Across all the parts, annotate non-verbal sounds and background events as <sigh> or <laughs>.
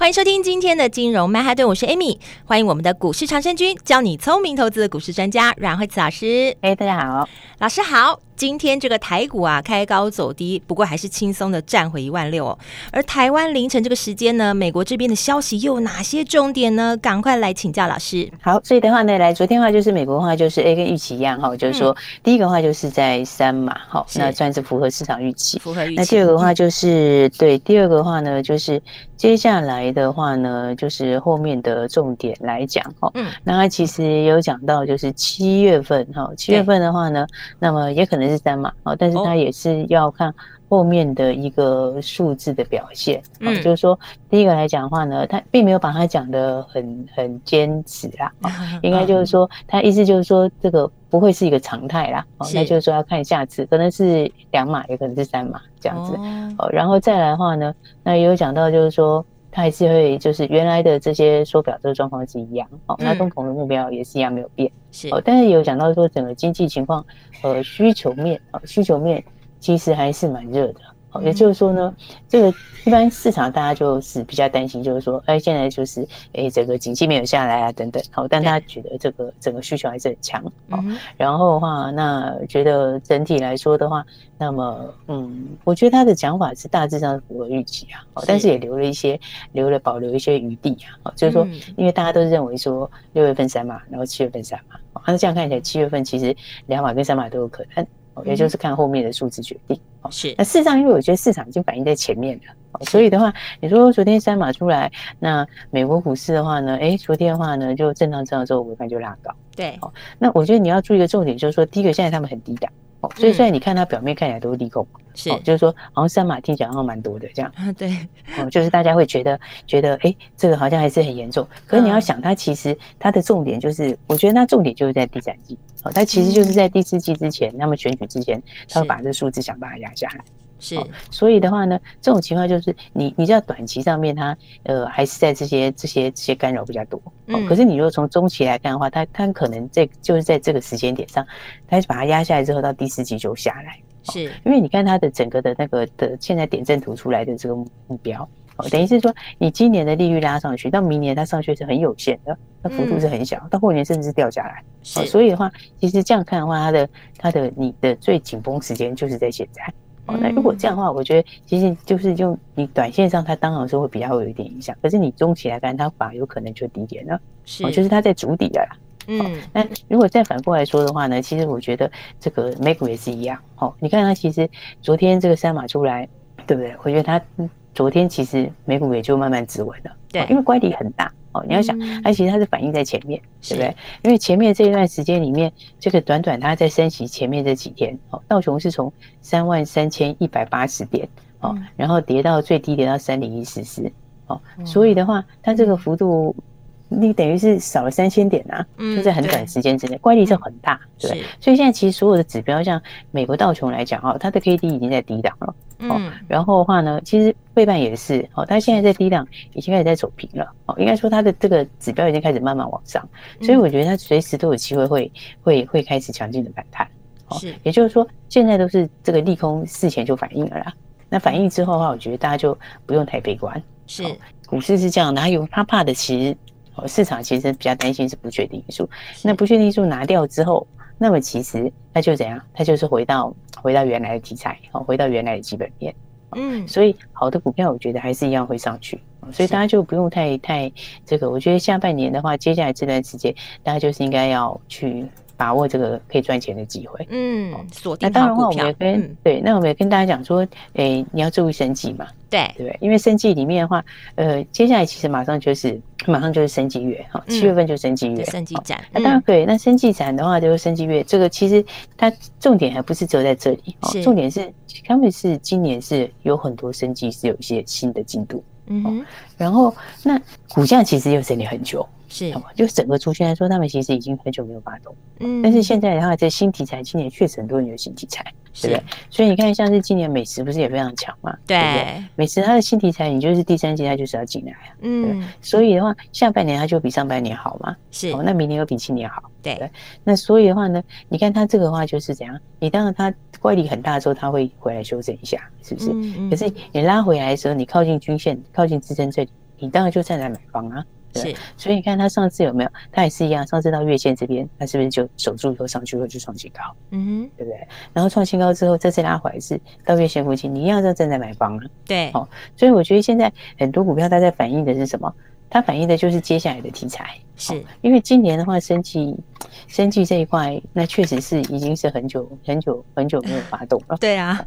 欢迎收听今天的金融曼哈顿，我是 Amy，欢迎我们的股市长生军，教你聪明投资的股市专家阮慧慈老师。哎，大家好，老师好。今天这个台股啊，开高走低，不过还是轻松的站回一万六哦。而台湾凌晨这个时间呢，美国这边的消息又有哪些重点呢？赶快来请教老师。好，所以的话呢，来昨天的话就是美国的话就是 A 跟预期一样哈，就是说、嗯、第一个话就是在三码哈，那算是符合市场预期。符合预期。那第二个的话就是、嗯、对，第二个的话呢就是接下来的话呢就是后面的重点来讲哈。嗯。那他其实有讲到就是七月份哈，七月份的话呢，那么也可能是三码哦，但但是它也是要看后面的一个数字的表现，嗯，就是说第一个来讲的话呢，他并没有把它讲得很很坚持啦，<laughs> 应该就是说，他意思就是说这个不会是一个常态啦，哦，那就是说要看下次可能是两码，也可能是三码这样子，哦，然后再来的话呢，那也有讲到就是说，它还是会就是原来的这些缩表这个状况是一样，哦，那通膨的目标也是一样没有变，是，哦，但是有讲到说整个经济情况。呃，需求面啊，需求面其实还是蛮热的。好，也就是说呢，这个一般市场大家就是比较担心，就是说，哎，现在就是哎，整个景气没有下来啊，等等。好，但大家觉得这个整个需求还是很强。好，然后的话，那觉得整体来说的话，那么嗯，我觉得他的讲法是大致上符合预期啊。好，但是也留了一些，留了保留一些余地啊。好，就是说，因为大家都认为说六月份三码，然后七月份三码。好，那这样看起来，七月份其实两码跟三码都有可能。也就是看后面的数字决定。是。那事实上，因为我觉得市场已经反映在前面了，所以的话，你说昨天三码出来，那美国股市的话呢，哎，昨天的话呢，就震荡震荡之后，尾盘就拉高。对。哦，那我觉得你要注意一个重点，就是说，第一个，现在他们很低档。哦，所以虽然你看它表面看起来都是利空，是，就是说好像三码听起来好像蛮多的这样，对，哦，就是大家会觉得觉得哎，这个好像还是很严重。可是你要想，它其实它的重点就是，我觉得它重点就是在第三季，哦，它其实就是在第四季之前，那么选举之前，它会把这数字想办法压下来。是，所以的话呢，这种情况就是你你知道短期上面它呃还是在这些这些这些干扰比较多，嗯，可是你如果从中期来看的话，它它可能在就是在这个时间点上，它把它压下来之后，到第四季就下来，是。因为你看它的整个的那个的现在点阵图出来的这个目标，哦，等于是说你今年的利率拉上去，到明年它上去是很有限的，它幅度是很小，到后年甚至是掉下来，是，所以的话，其实这样看的话，它的它的你的最紧绷时间就是在现在。那如果这样的话，我觉得其实就是用你短线上，它当然是会比较有一点影响。可是你中期来看，它反而有可能就低点了，是，就是它在筑底了啦。嗯，那如果再反过来说的话呢，其实我觉得这个美股也是一样。哦，你看它其实昨天这个三码出来，对不对？我觉得它昨天其实美股也就慢慢止稳了，对，因为乖离很大。哦，你要想，它其实它是反映在前面，对不对？因为前面这一段时间里面，这个短短它在升息前面这几天，哦，道琼是从三万三千一百八十点，哦，然后跌到最低跌到三零一四四，哦，所以的话，它这个幅度。你等于是少了三千点啊，就在很短时间之内，乖离是很大，对，所以现在其实所有的指标，像美国道琼来讲哦，它的 K D 已经在低档了，嗯，然后的话呢，其实费半也是，哦，它现在在低档，已经开始在走平了，哦，应该说它的这个指标已经开始慢慢往上，所以我觉得它随时都有机会会会会开始强劲的反弹，哦，也就是说现在都是这个利空事前就反应了啦，那反应之后的话，我觉得大家就不用太悲观，是，股市是这样的，还有他怕的其实。市场其实比较担心是不确定因素，那不确定因素拿掉之后，那么其实它就怎样？它就是回到回到原来的题材，哦，回到原来的基本面。嗯，所以好的股票，我觉得还是一样会上去，所以大家就不用太太这个。我觉得下半年的话，接下来这段时间，大家就是应该要去。把握这个可以赚钱的机会，嗯，锁定好股票。那当然的话，我们也跟、嗯、对，那我们也跟大家讲说，诶、欸，你要注意生技嘛，对对不对？因为生技里面的话，呃，接下来其实马上就是马上就是生技月哈，七月份就生技月，生技展。那当然对，那生技展的话就是生技月，这个其实它重点还不是只有在这里，是重点是他们是今年是有很多生技是有一些新的进度。嗯哼，然后那股价其实又整理很久。是，就整个族群来说，他们其实已经很久没有发动。嗯，但是现在的话，这新题材，今年确实很多人有新题材，对不对？所以你看，像是今年美食不是也非常强嘛？对，美食它的新题材，你就是第三季它就是要进来啊。嗯，所以的话，下半年它就比上半年好嘛。是，那明年又比今年好。对，那所以的话呢，你看它这个话就是怎样？你当然它乖离很大的时候，它会回来修正一下，是不是？可是你拉回来的时候，你靠近均线，靠近支撑这里，你当然就站在买方啊。对，所以你看它上次有没有？它也是一样，上次到月线这边，它是不是就守住以后上去后就创新高？嗯哼，对不对？然后创新高之后，这次拉回来是到月线附近，你一样要正在买房了。对，好，所以我觉得现在很多股票它在反映的是什么？它反映的就是接下来的题材。是，因为今年的话，生技、生技这一块，那确实是已经是很久、很久、很久没有发动了。对啊，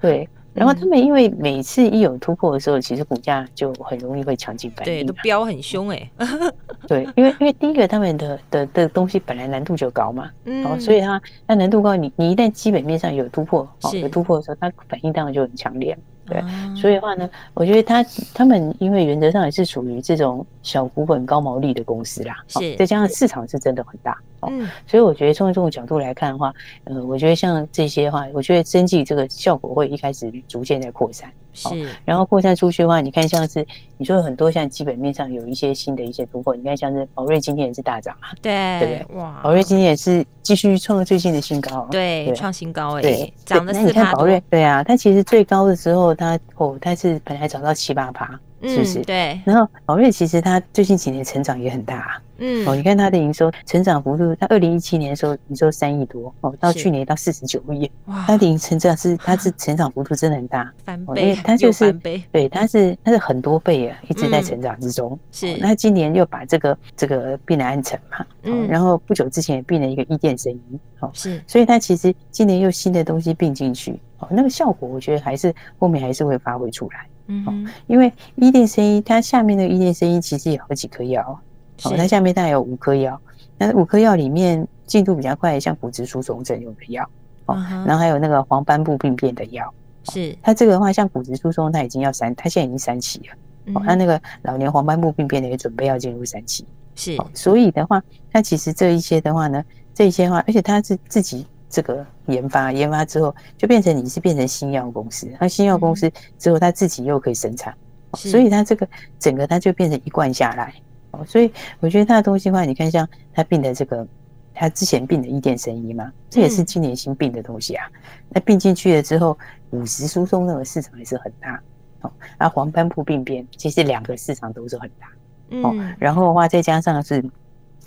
对。然后他们因为每次一有突破的时候，其实股价就很容易会强劲反应，对，都飙很凶哎。<laughs> 对，因为因为第一个他们的的的东西本来难度就高嘛，嗯，所以它那难度高，你你一旦基本面上有突破，哦，有突破的时候，它反应当然就很强烈。对，所以的话呢，我觉得他他们因为原则上也是属于这种小股本高毛利的公司啦，是，再加上市场是真的很大，嗯，所以我觉得从这种角度来看的话，呃，我觉得像这些的话，我觉得生计这个效果会一开始逐渐在扩散。是，然后扩散出去的话，你看像是你说很多像基本面上有一些新的一些突破，你看像是宝瑞今天也是大涨啊，对，对不对？哇，宝瑞今天也是继续创了最近的新高，对，创新高哎，对，涨了四趴。那你看宝瑞，对啊，它其实最高的时候，它哦，它是本来涨到七八趴。是不是？对。然后宝瑞其实它最近几年成长也很大，嗯，哦，你看它的营收成长幅度，它二零一七年的时候营收三亿多，哦，到去年到四十九亿，哇，它的营成长是它是成长幅度真的很大，翻倍，它就是对，它是它是很多倍啊，一直在成长之中。是。那今年又把这个这个并了安诚嘛，嗯，然后不久之前也并了一个伊甸生医，哦，是。所以它其实今年又新的东西并进去，哦，那个效果我觉得还是后面还是会发挥出来。嗯，因为伊甸生医，它下面的伊甸生医其实有好几颗药，哦，它下面大概有五颗药，那五颗药里面进度比较快，像骨质疏松症用的药，哦，然后还有那个黄斑部病变的药，是。它这个的话，像骨质疏松，它已经要三，它现在已经三期了，哦，它那个老年黄斑部病变的也准备要进入三期，是，所以的话，它其实这一些的话呢，这一些的话，而且它是自己。这个研发研发之后，就变成你是变成新药公司，那新药公司之后，他自己又可以生产，所以它这个整个它就变成一贯下来。哦，所以我觉得它的东西的话，你看像它病的这个，它之前病的伊甸生医嘛，这也是今年新病的东西啊。那病进去了之后，骨质疏松那个市场还是很大哦。那黄斑部病变其实两个市场都是很大哦。然后的话，再加上是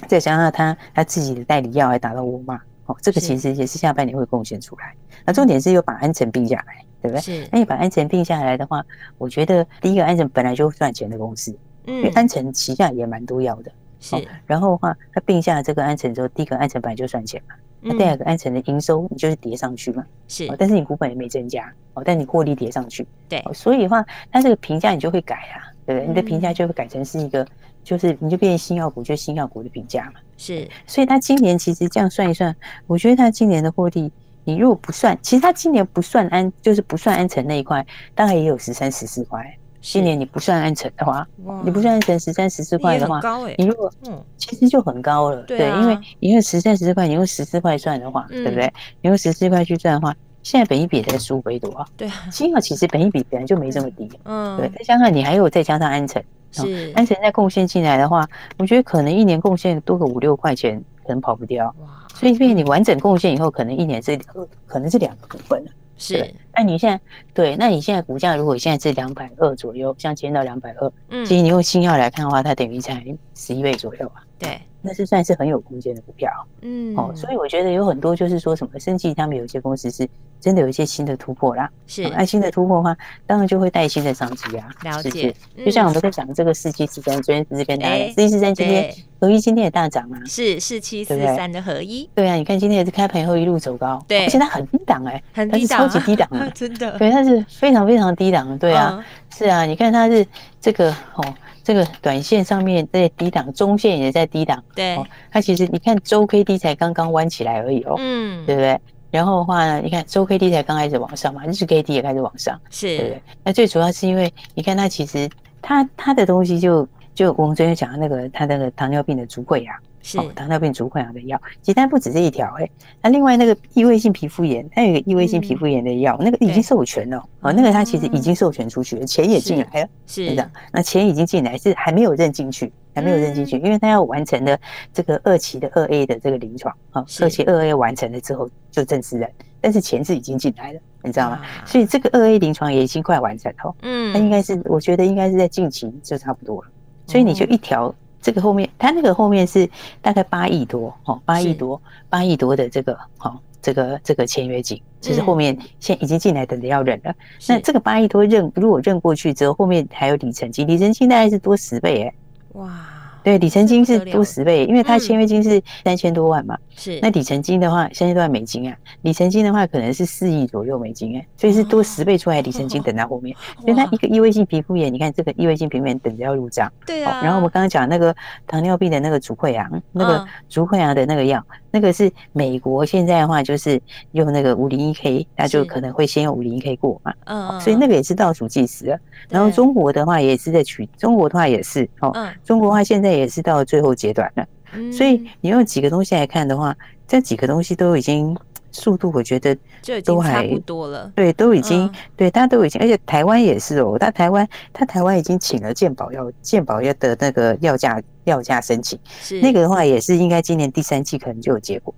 再加上他他自己的代理药还达到沃玛。哦，这个其实也是下半年会贡献出来。那重点是又把安诚并下来，对不对？是。那你把安诚并下来的话，我觉得第一个安诚本来就赚钱的公司，嗯，因为安诚旗下也蛮多药的，是。然后的话，它并下了这个安诚之后，第一个安诚本来就赚钱嘛，那第二个安诚的营收你就是叠上去嘛，是。但是你股本也没增加，哦，但你获利叠上去，对。所以的话，它这个评价你就会改啊，对不对？你的评价就会改成是一个。就是你就变成新药股，就新药股的评价嘛。是，所以他今年其实这样算一算，我觉得他今年的获利，你如果不算，其实他今年不算安，就是不算安诚那一块，大概也有十三、十四块。今年你不算安诚的话，你不算安诚十三、十四块的话，你如果嗯，其实就很高了。对，因为你用十三、十四块，你用十四块算的话，对不对？你用十四块去算的话，现在本一比才十五倍多啊。对，新药其实本一比本来就没这么低。嗯，对，再加上你还有再加上安诚。是，安诚再贡献进来的话，我觉得可能一年贡献多个五六块钱，可能跑不掉。哇！所以，变你完整贡献以后，可能一年是可能是两个股份了。是，那你现在对，那你现在股价如果现在是两百二左右，像今天到两百二，嗯，其实你用新药来看的话，它等于才十一倍左右啊。对。那是算是很有空间的股票，嗯，哦，所以我觉得有很多就是说什么生技，他们有些公司是真的有一些新的突破啦，是，那新的突破的话，当然就会带新的商机啊，了解，就像我们在讲这个四七四三，昨天只是跟大家讲四七四三今天合一今天也大涨啊，是四七四三的合一，对啊，你看今天也是开盘以后一路走高，对，而且它很低档哎，很低档，超级低档啊，<laughs> 真的，对，它是非常非常低档，对啊，是啊，你看它是这个哦。这个短线上面在低档，中线也在低档。对，它其实你看周 K D 才刚刚弯起来而已哦。嗯，对不对？然后的话呢，你看周 K D 才刚开始往上嘛，日 K D 也开始往上，是，对不对？那最主要是因为你看它其实它它的东西就就我们昨天讲的那个它那个糖尿病的足溃疡。是、哦、糖尿病足溃疡的药，其实它不止这一条哎，那另外那个异位性皮肤炎，它有一个异位性皮肤炎的药，嗯、那个已经授权了哦，那个它其实已经授权出去了，钱也进来了，是，是。的，那钱已经进来，是还没有认进去，还没有认进去，嗯、因为它要完成的这个二期的二 A 的这个临床啊，二期二 A 完成了之后就正式认，但是钱是已经进来了，你知道吗？所以这个二 A 临床也已经快完成了，嗯，那应该是我觉得应该是在近期就差不多了，所以你就一条。这个后面，它那个后面是大概八亿多，哦，八亿多，八亿多的这个，哦，这个这个签约金，其实后面现已经进来，等着要认了。那这个八亿多认，如果认过去之后，后面还有里程金，里程金大概是多十倍，哎，哇。对，里程金是多十倍，因为它签约金是三千多万嘛。是，那里程金的话，三千多万美金啊，里程金的话可能是四亿左右美金哎，所以是多十倍出来里程金等在后面。<laughs> 所以它一个异位性皮肤炎，你看这个异位性皮肤炎等着要入账。对啊。然后我们刚刚讲那个糖尿病的那个足溃疡，那个足溃疡的那个药，那个是美国现在的话就是用那个五零一 K，那就可能会先用五零一 K 过嘛。嗯。所以那个也是倒数计时了。然后中国的话也是在取，中国的话也是哦。中国的话现在。也是到了最后阶段了，所以你用几个东西来看的话，这几个东西都已经速度，我觉得都还差不多了。对，都已经对，大家都已经，而且台湾也是哦，他台湾他台湾已经请了健保药健保药的那个药价药价申请，是那个的话也是应该今年第三季可能就有结果。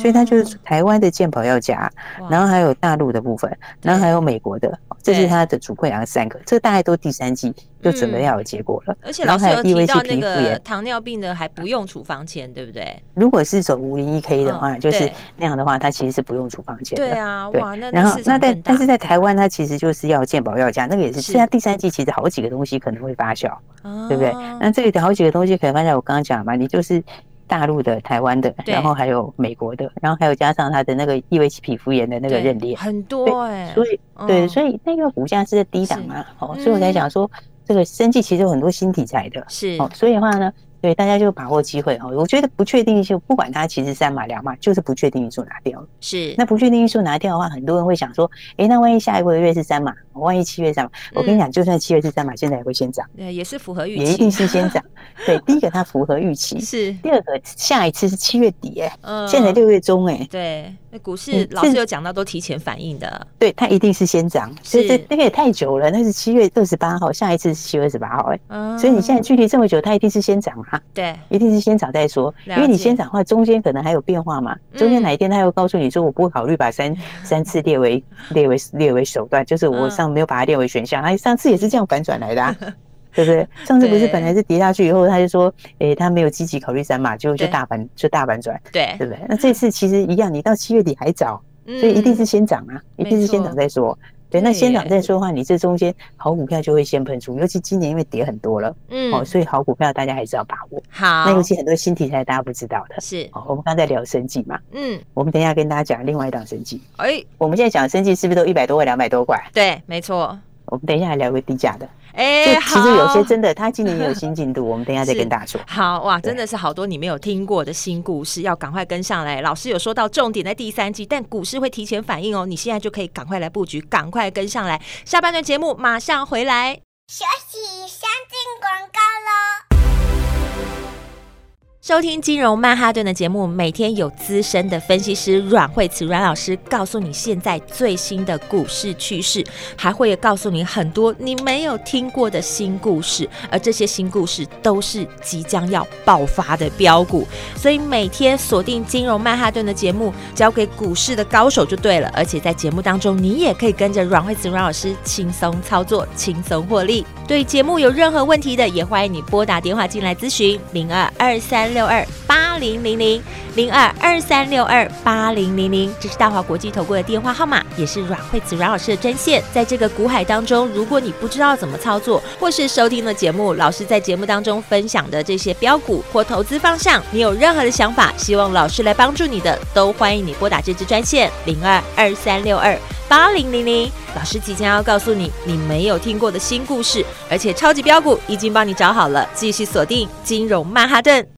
所以它就是台湾的健保药价，然后还有大陆的部分，然后还有美国的，这是它的主溃疡三个，这大概都第三季就准备要有结果了。而且老师有提到那个糖尿病的还不用处方签，对不对？如果是走五零一 K 的话，就是那样的话，它其实是不用处方签的。对啊，哇，那然后那但但是在台湾，它其实就是要健保药价，那个也是，现在第三季其实好几个东西可能会发酵，对不对？那这里的好几个东西可以发酵，我刚刚讲嘛，你就是。大陆的、台湾的，然后还有美国的，然后还有加上他的那个异位性皮肤炎的那个认列，很多哎，所以对，所以那个股价是在低档嘛，哦，所以我才讲说这个生计其实有很多新题材的，是哦，所以的话呢。对，大家就把握机会哈。我觉得不确定因素，不管它其实三码两码，就是不确定因素拿掉了。是，那不确定因素拿掉的话，很多人会想说，哎，那万一下一个月是三码，万一七月三码，我跟你讲，就算七月是三码，现在也会先涨。对，也是符合预期，也一定是先涨。<laughs> 对，第一个它符合预期，是。第二个下一次是七月底，哎，嗯，现在六月中，哎，对。那股市老师有讲到，都提前反应的，对，它一定是先涨，所以这那个也太久了，那是七月二十八号，下一次是七月二十八号，哎，所以你现在距离这么久，它一定是先涨啊，对，一定是先涨再说，因为你先涨的话，中间可能还有变化嘛，中间哪一天它又告诉你说，我不会考虑把三三次列为列为列为手段，就是我上没有把它列为选项，他上次也是这样反转来的。<laughs> 对不对？上次不是本来是跌下去以后，他就说，诶，他没有积极考虑三码，就就大反就大反转，对，对不对？那这次其实一样，你到七月底还早，所以一定是先涨啊，一定是先涨再说。对，那先涨再说的话，你这中间好股票就会先喷出，尤其今年因为跌很多了，嗯，哦，所以好股票大家还是要把握。好，那尤其很多新题材大家不知道的，是，哦，我们刚才聊生计嘛，嗯，我们等一下跟大家讲另外一档生计。哎，我们现在讲生计是不是都一百多块、两百多块？对，没错。我们等一下还聊个低价的。哎，其实有些真的，他今年也有 <laughs> 新进度，我们等一下再跟大家说。好哇，真的是好多你没有听过的新故事，要赶快跟上来。老师有说到重点在第三季，但股市会提前反应哦，你现在就可以赶快来布局，赶快跟上来。下半段节目马上回来，休息，先进广告喽。收听金融曼哈顿的节目，每天有资深的分析师阮慧慈阮老师告诉你现在最新的股市趋势，还会告诉你很多你没有听过的新故事，而这些新故事都是即将要爆发的标股，所以每天锁定金融曼哈顿的节目，交给股市的高手就对了。而且在节目当中，你也可以跟着阮慧慈阮老师轻松操作，轻松获利。对节目有任何问题的，也欢迎你拨打电话进来咨询零二二三六二八零零零零二二三六二八零零零，这是大华国际投顾的电话号码，也是阮慧子阮老师的专线。在这个股海当中，如果你不知道怎么操作，或是收听了节目，老师在节目当中分享的这些标股或投资方向，你有任何的想法，希望老师来帮助你的，都欢迎你拨打这支专线零二二三六二八零零零。老师即将要告诉你你没有听过的新故事，而且超级标股已经帮你找好了，继续锁定金融曼哈顿。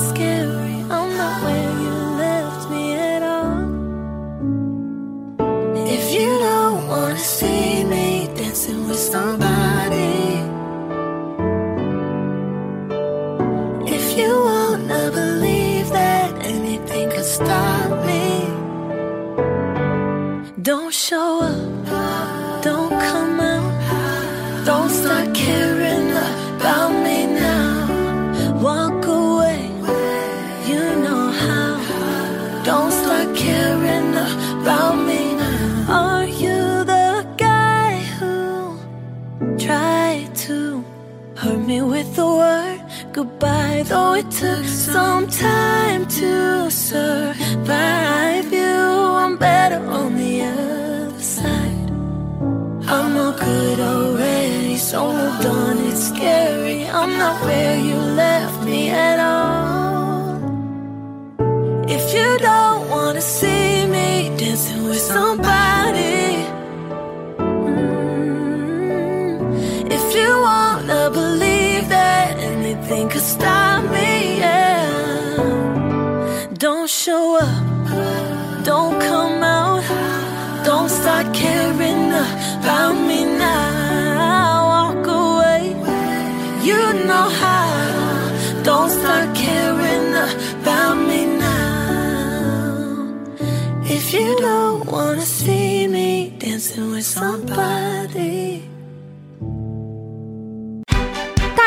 wanna see me dancing with somebody. it took some time to survive you. I'm better on the other side. I'm not good already, so moved on. It's scary. I'm not where you left me at all. You don't wanna see me dancing with somebody.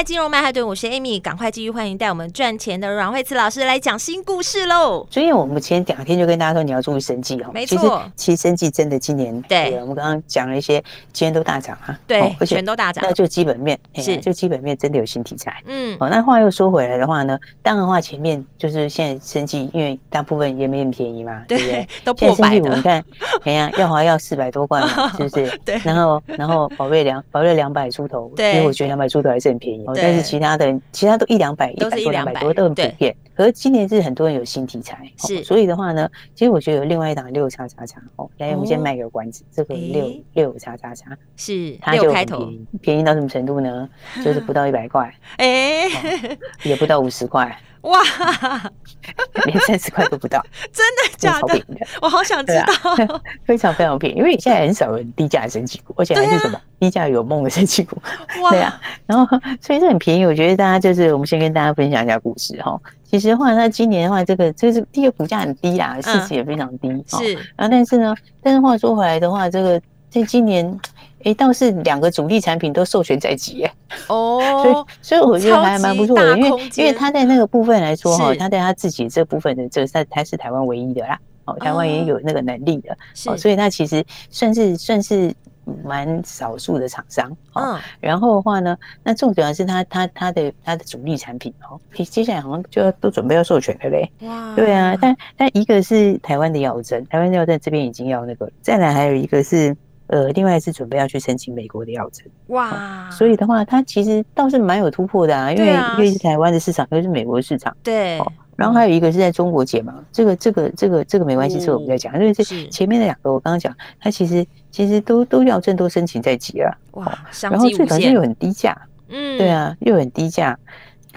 来，金融曼哈顿，我是 Amy，赶快继续欢迎带我们赚钱的阮慧慈老师来讲新故事喽。所以我们前两天就跟大家说，你要注意生计哦。没错，其实生计真的今年对，我们刚刚讲了一些，今天都大涨啊。对，而且全都大涨，那就基本面是，就基本面真的有新题材。嗯，哦，那话又说回来的话呢，当然话前面就是现在生计，因为大部分也没很便宜嘛，对不对？都破百了。你看，哎呀，耀华要四百多块嘛，是不是？<laughs> 对。然后，然后宝瑞两宝瑞两百出头，对。因为我觉得两百出头还是很便宜，但是其他的其他都一两百，一百多两百多都很普遍。可是今年是很多人有新题材，是。所以的话呢，其实我觉得有另外一档六叉叉叉哦，来，我们先卖个关子，这个六六叉叉叉是它就很便宜，便宜到什么程度呢？就是不到一百块，<laughs> 哎，也不到五十块。哇，<laughs> 连三十块都不到，<laughs> 真的假的？我好想知道，<laughs> 非常非常便宜，因为现在很少人低价的生技股，而且还是什么低价有梦的生技股，对啊，然后所以这很便宜。我觉得大家就是我们先跟大家分享一下故事哈。其实的话，那今年的话，这个这是第一个股价很低啦，市值也非常低，是。然后但是呢，但是话说回来的话，这个在今年。哎，倒是两个主力产品都授权在即耶哦，所以所以我觉得还蛮不错的，因为因为他在那个部分来说哈，他在他自己这部分的这个在他是台湾唯一的啦，哦，台湾也有那个能力的，哦，所以他其实算是算是蛮少数的厂商，嗯，然后的话呢，那重点是他他他的他的主力产品哦，接下来好像就要都准备要授权了嘞，哇，对啊，但但一个是台湾的药针，台湾的药针这边已经要那个，再来还有一个是。呃，另外是准备要去申请美国的药证，哇，所以的话，它其实倒是蛮有突破的啊，因为因为是台湾的市场，又是美国的市场，对。然后还有一个是在中国解盲，这个这个这个这个没关系，是我们在讲，因为这前面的两个我刚刚讲，它其实其实都都要证都申请在即了，哇，然后最主要是又很低价，嗯，对啊，又很低价，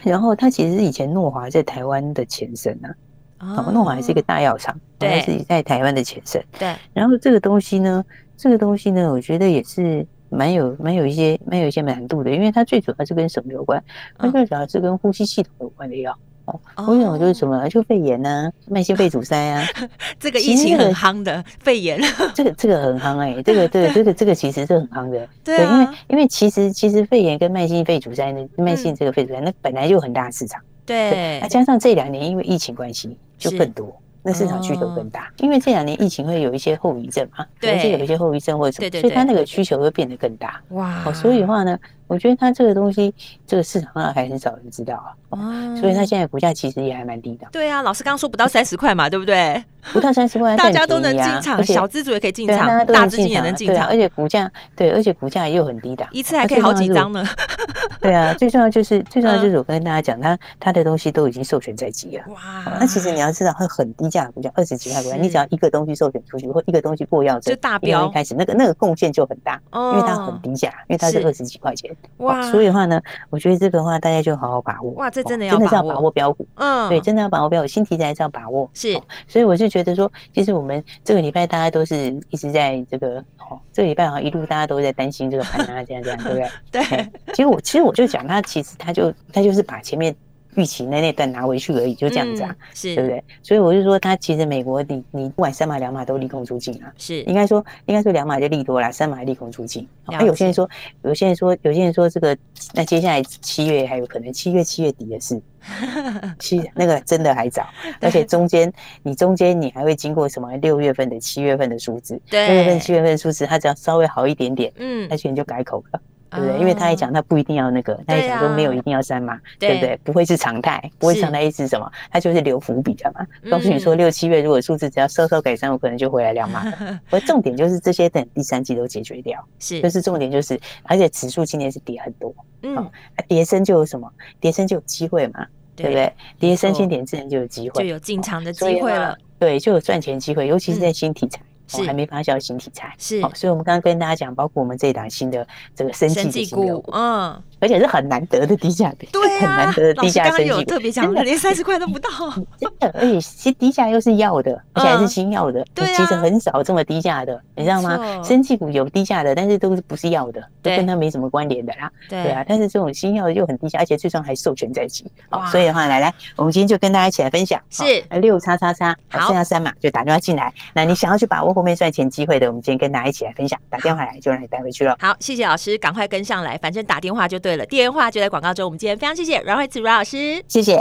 然后它其实是以前诺华在台湾的前身啊。哦，诺华还是一个大药厂，对，是在台湾的前身。对，然后这个东西呢，这个东西呢，我觉得也是蛮有、蛮有一些、蛮有一些难度的，因为它最主要是跟什么有关？它最主要是跟呼吸系统有关的药。哦，呼吸系统就是什么？就肺炎呐，慢性肺阻塞啊。<laughs> 这个疫情很夯的肺炎，这个这个很夯哎，这个对，这个这个其实是很夯的。对，因为因为其实其实肺炎跟慢性肺阻塞呢，慢性这个肺阻塞那本来就很大市场。对，那加上这两年因为疫情关系。就更多，那市场需求更大，因为这两年疫情会有一些后遗症嘛，对，就有一些后遗症或者什么，所以它那个需求会变得更大。哇，所以的话呢，我觉得它这个东西，这个市场上还很少人知道啊。哦，所以它现在股价其实也还蛮低的。对啊，老师刚刚说不到三十块嘛，对不对？不到三十块，<laughs> 大家都能进场，小资主也可以进场，大资金也能进场，而且股价对，而且股价又很低的，一次还可以好几张呢。<laughs> 对啊，最重要就是最重要就是我跟大家讲，它它的东西都已经授权在即了。哇，那其实你要知道，会很低价的股价，二十几块股价，你只要一个东西授权出去，或一个东西过药证，就大标一开始那个那个贡献就很大，因为它很低价，因为它是二十几块钱。哇，所以的话呢，我觉得这个的话大家就好好把握。哇，这真的要真的是要把握标股。嗯，对，真的要把握标股，新题材还是要把握。是，所以我是觉得说，其实。我们这个礼拜大家都是一直在这个哦，这个礼拜好像一路大家都在担心这个盘啊，这样这样，对不对？<laughs> 对。其实我其实我就讲，他其实他就他就是把前面预期那那段拿回去而已，就这样子啊，是。对不对？所以我就说，他其实美国你你不管三码两码都利空出尽啊，是。应该说应该说两码就利多啦，三码利空出尽。那有些人说，有些人说，有些人说这个那接下来七月还有可能，七月七月底的事。<laughs> 七那个真的还早，<laughs> 而且中间你中间你还会经过什么六月份的七月份的数字，六月份七月份的数字，它只要稍微好一点点，嗯，那些人就改口了，对不对？因为他也讲他不一定要那个，他也讲说没有一定要三码，对不对？不会是常态，不会常态意思是什么？他就是留伏笔的嘛，告诉你说六七月如果数字只要稍稍改善，我可能就回来两码了。<laughs> 而重点就是这些等第三季都解决掉，是，就是重点就是，而且指数今年是跌很多。嗯，跌升就有什么？跌升就有机会嘛，对不对？跌三千点自然就有机会，就有进场的机会了。对，就有赚钱机会，尤其是在新题材，是还没发酵新题材。是，所以我们刚刚跟大家讲，包括我们这一档新的这个生技股，嗯。而且是很难得的低价的，对，<laughs> 很难得的低价生技股，特别讲，连三十块都不到，<laughs> 真的。而且其实低价又是药的，而且还是新药的，对，其实很少这么低价的，你知道吗？生技股有低价的，但是都是不是药的，都跟它没什么关联的啦，对啊。但是这种新药又很低价，而且最终还授权在即，好，所以的话，来来，我们今天就跟大家一起来分享，是六叉叉叉，好，剩下三码就打电话进来，那你想要去把握后面赚钱机会的，我们今天跟大家一起来分享。打电话来就让你带回去了。好，谢谢老师，赶快跟上来，反正打电话就对了。电话就在广告中。我们今天非常谢谢阮慧慈阮老师，谢谢。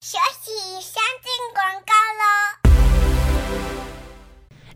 休息，先进广告喽。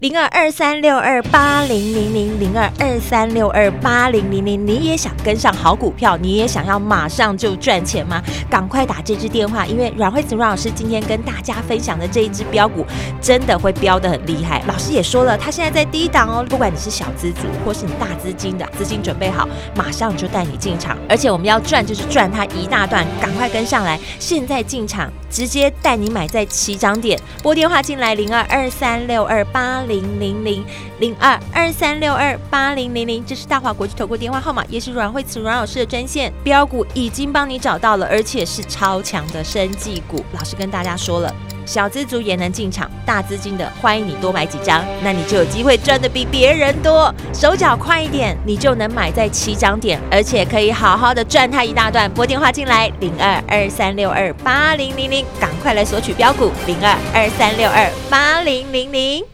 零二二三六二八零零零零二二三六二八零零零，你也想跟上好股票，你也想要马上就赚钱吗？赶快打这支电话，因为阮慧慈阮老师今天跟大家分享的这一支标股，真的会飙得很厉害。老师也说了，他现在在低档哦，不管你是小资族或是你大资金的资金准备好，马上就带你进场，而且我们要赚就是赚它一大段，赶快跟上来，现在进场，直接带你买在起涨点，拨电话进来零二二三六二八零。零零零零二二三六二八零零零，这是大华国际投顾电话号码，也是阮慧慈阮老师的专线。标股已经帮你找到了，而且是超强的生技股。老师跟大家说了，小资族也能进场，大资金的欢迎你多买几张，那你就有机会赚得比别人多。手脚快一点，你就能买在起涨点，而且可以好好的赚它一大段。拨电话进来零二二三六二八零零零，赶快来索取标股零二二三六二八零零零。